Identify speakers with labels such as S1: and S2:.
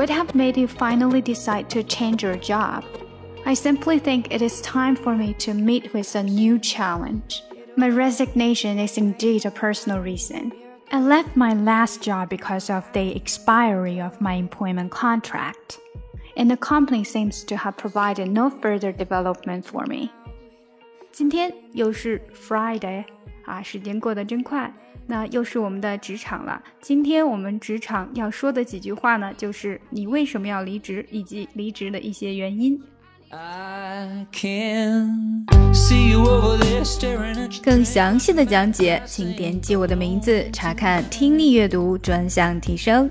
S1: What have made you finally decide to change your job? I simply think it is time for me to meet with a new challenge. My resignation is indeed a personal reason. I left my last job because of the expiry of my employment contract, and the company seems to have provided no further development for me. 今天又是 Friday 啊，时间过得真快，那又是我们的职场了。今天我们职场要说的几句话呢，就是你为什么要离职，以及离职的一些原因。更详细的讲解，请点击我的名字查看听力阅读专项提升。